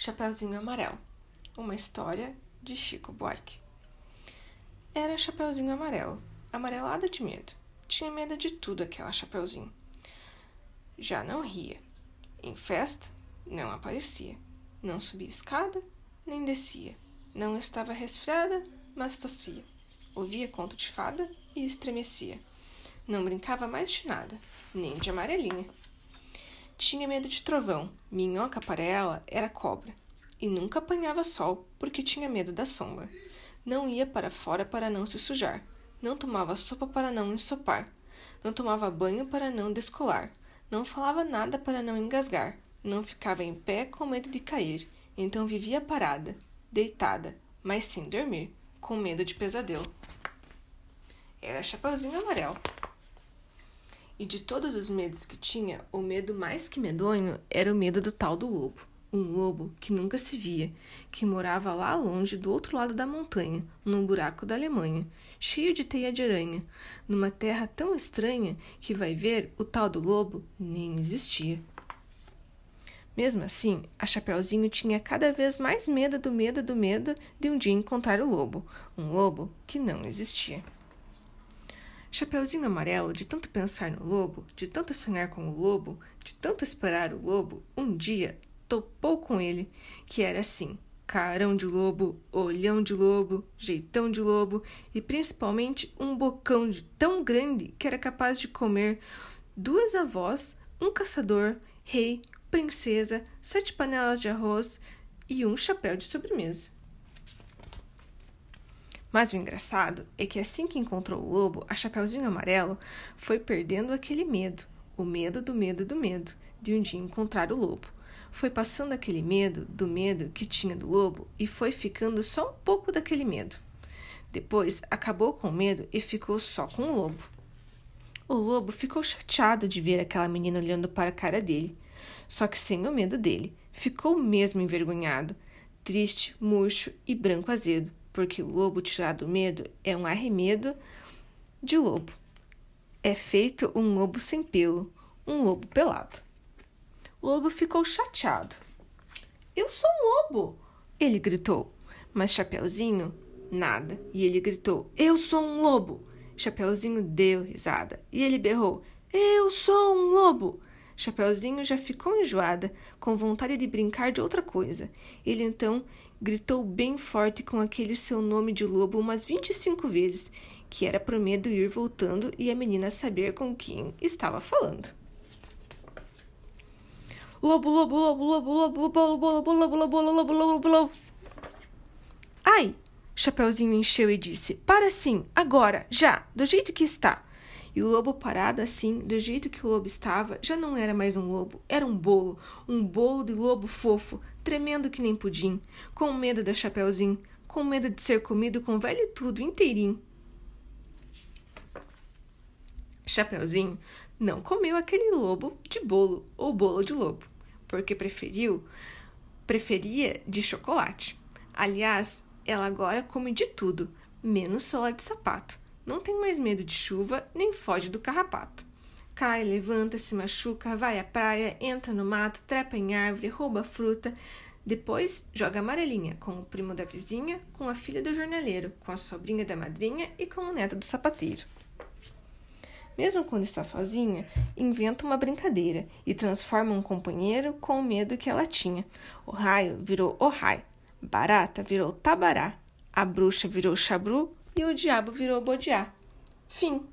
Chapeuzinho Amarelo Uma história de Chico Buarque Era Chapeuzinho Amarelo, amarelada de medo. Tinha medo de tudo aquela Chapeuzinho. Já não ria. Em festa, não aparecia. Não subia escada, nem descia. Não estava resfriada, mas tossia. Ouvia conto de fada e estremecia. Não brincava mais de nada, nem de amarelinha. Tinha medo de trovão, minhoca para ela era cobra. E nunca apanhava sol, porque tinha medo da sombra. Não ia para fora para não se sujar. Não tomava sopa para não ensopar. Não tomava banho para não descolar. Não falava nada para não engasgar. Não ficava em pé com medo de cair. Então vivia parada, deitada, mas sem dormir, com medo de pesadelo. Era Chapeuzinho Amarelo. E de todos os medos que tinha, o medo mais que medonho era o medo do tal do lobo. Um lobo que nunca se via, que morava lá longe do outro lado da montanha, num buraco da Alemanha, cheio de teia de aranha, numa terra tão estranha que vai ver o tal do lobo nem existia. Mesmo assim, a Chapeuzinho tinha cada vez mais medo do medo do medo de um dia encontrar o lobo, um lobo que não existia. Chapeuzinho amarelo, de tanto pensar no lobo, de tanto sonhar com o lobo, de tanto esperar o lobo, um dia topou com ele, que era assim: carão de lobo, olhão de lobo, jeitão de lobo e principalmente um bocão de tão grande que era capaz de comer duas avós, um caçador, rei, princesa, sete panelas de arroz e um chapéu de sobremesa. Mas o engraçado é que assim que encontrou o lobo, a Chapeuzinho Amarelo foi perdendo aquele medo, o medo do medo do medo, de um dia encontrar o lobo. Foi passando aquele medo do medo que tinha do lobo e foi ficando só um pouco daquele medo. Depois acabou com o medo e ficou só com o lobo. O lobo ficou chateado de ver aquela menina olhando para a cara dele, só que sem o medo dele. Ficou mesmo envergonhado, triste, murcho e branco azedo porque o lobo tirado do medo é um arremedo de lobo. É feito um lobo sem pelo, um lobo pelado. O lobo ficou chateado. Eu sou um lobo! Ele gritou. Mas Chapeuzinho, nada. E ele gritou: Eu sou um lobo! Chapeuzinho deu risada e ele berrou: Eu sou um lobo! Chapeuzinho já ficou enjoada, com vontade de brincar de outra coisa. Ele então gritou bem forte com aquele seu nome de lobo umas vinte e cinco vezes, que era pro medo ir voltando e a menina saber com quem estava falando. Lobo, lobo, lobo, lobo, lobo, lobo, lobo, lobo, lobo, lobo, lobo, lobo, lobo. Ai! Chapeuzinho encheu e disse: Para sim, agora, já, do jeito que está. E o lobo parado assim, do jeito que o lobo estava, já não era mais um lobo, era um bolo, um bolo de lobo fofo, tremendo que nem pudim, com medo da Chapeuzinho, com medo de ser comido com velho tudo inteirinho. Chapeuzinho não comeu aquele lobo de bolo ou bolo de lobo, porque preferiu preferia de chocolate. Aliás, ela agora come de tudo, menos sola de sapato não tem mais medo de chuva nem foge do carrapato. Cai, levanta, se machuca, vai à praia, entra no mato, trepa em árvore, rouba fruta. Depois joga amarelinha com o primo da vizinha, com a filha do jornaleiro, com a sobrinha da madrinha e com o neto do sapateiro. Mesmo quando está sozinha, inventa uma brincadeira e transforma um companheiro com o medo que ela tinha. O raio virou o raio, barata virou tabará, a bruxa virou chabru e o diabo virou Bodiá. Fim.